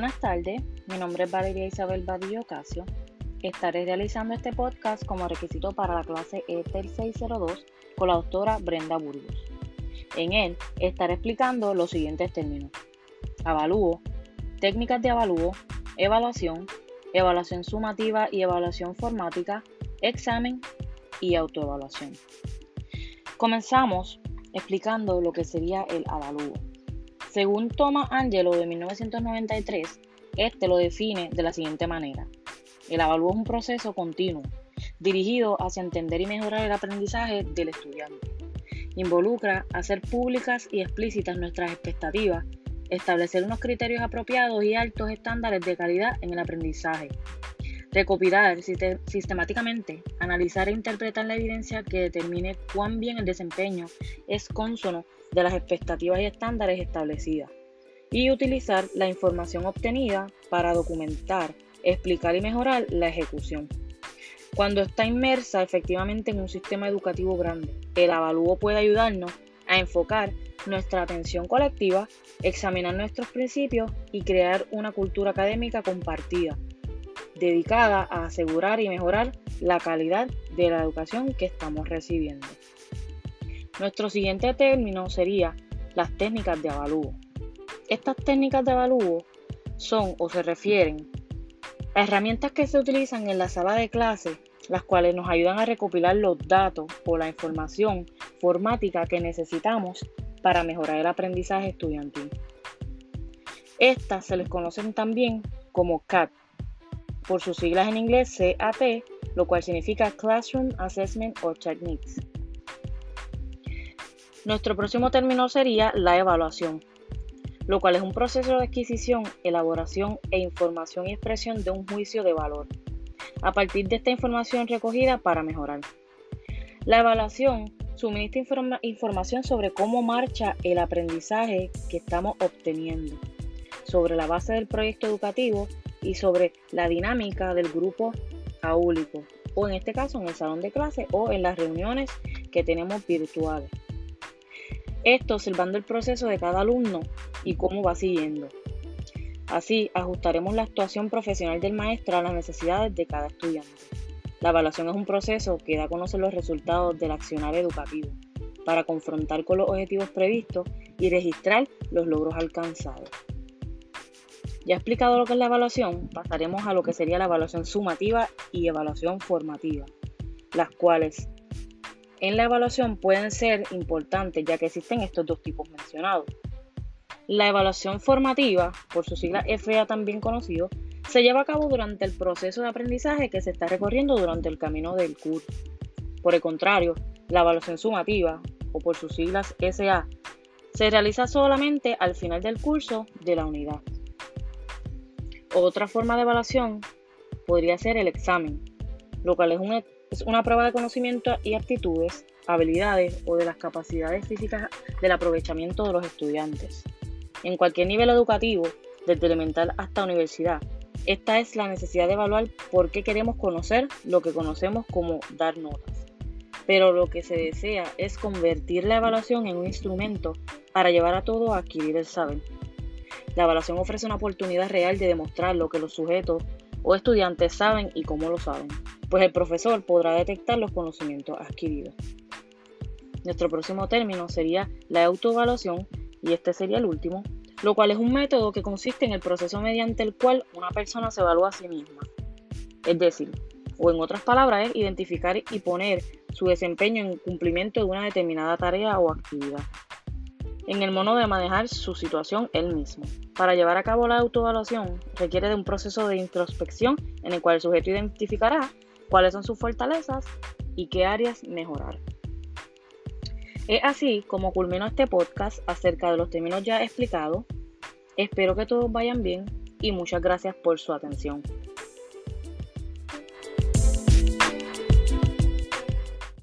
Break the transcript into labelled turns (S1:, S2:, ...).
S1: buenas tardes, mi nombre es Valeria Isabel Badillo Casio. Estaré realizando este podcast como requisito para la clase ETEL 602 con la doctora Brenda Burgos. En él estaré explicando los siguientes términos. Avalúo, técnicas de avalúo, evaluación, evaluación sumativa y evaluación formática, examen y autoevaluación. Comenzamos explicando lo que sería el avalúo. Según Thomas Angelo de 1993, este lo define de la siguiente manera. El avalúo es un proceso continuo, dirigido hacia entender y mejorar el aprendizaje del estudiante. Involucra hacer públicas y explícitas nuestras expectativas, establecer unos criterios apropiados y altos estándares de calidad en el aprendizaje, recopilar sistemáticamente, analizar e interpretar la evidencia que determine cuán bien el desempeño es consono de las expectativas y estándares establecidas y utilizar la información obtenida para documentar, explicar y mejorar la ejecución. Cuando está inmersa efectivamente en un sistema educativo grande, el avalúo puede ayudarnos a enfocar nuestra atención colectiva, examinar nuestros principios y crear una cultura académica compartida, dedicada a asegurar y mejorar la calidad de la educación que estamos recibiendo. Nuestro siguiente término sería las técnicas de avalúo. Estas técnicas de avalúo son o se refieren a herramientas que se utilizan en la sala de clase, las cuales nos ayudan a recopilar los datos o la información formática que necesitamos para mejorar el aprendizaje estudiantil. Estas se les conocen también como CAT, por sus siglas en inglés CAT, lo cual significa Classroom Assessment or Techniques. Nuestro próximo término sería la evaluación, lo cual es un proceso de adquisición, elaboración e información y expresión de un juicio de valor, a partir de esta información recogida para mejorar. La evaluación suministra información sobre cómo marcha el aprendizaje que estamos obteniendo, sobre la base del proyecto educativo y sobre la dinámica del grupo aúlico, o en este caso en el salón de clase o en las reuniones que tenemos virtuales. Esto observando el proceso de cada alumno y cómo va siguiendo. Así ajustaremos la actuación profesional del maestro a las necesidades de cada estudiante. La evaluación es un proceso que da a conocer los resultados del accionar educativo para confrontar con los objetivos previstos y registrar los logros alcanzados. Ya explicado lo que es la evaluación, pasaremos a lo que sería la evaluación sumativa y evaluación formativa, las cuales en la evaluación pueden ser importantes ya que existen estos dos tipos mencionados. La evaluación formativa, por su sigla FA también conocido, se lleva a cabo durante el proceso de aprendizaje que se está recorriendo durante el camino del curso. Por el contrario, la evaluación sumativa, o por sus siglas SA, se realiza solamente al final del curso de la unidad. Otra forma de evaluación podría ser el examen, lo cual es, es una prueba de conocimiento y aptitudes, habilidades o de las capacidades físicas del aprovechamiento de los estudiantes. En cualquier nivel educativo, desde elemental hasta universidad, esta es la necesidad de evaluar por qué queremos conocer lo que conocemos como dar notas. Pero lo que se desea es convertir la evaluación en un instrumento para llevar a todo a adquirir el saber. La evaluación ofrece una oportunidad real de demostrar lo que los sujetos o estudiantes saben y cómo lo saben, pues el profesor podrá detectar los conocimientos adquiridos. Nuestro próximo término sería la autoevaluación y este sería el último, lo cual es un método que consiste en el proceso mediante el cual una persona se evalúa a sí misma. Es decir, o en otras palabras, es identificar y poner su desempeño en cumplimiento de una determinada tarea o actividad en el modo de manejar su situación él mismo. Para llevar a cabo la autoevaluación requiere de un proceso de introspección en el cual el sujeto identificará cuáles son sus fortalezas y qué áreas mejorar. Es así como culmino este podcast acerca de los términos ya explicados. Espero que todos vayan bien y muchas gracias por su atención.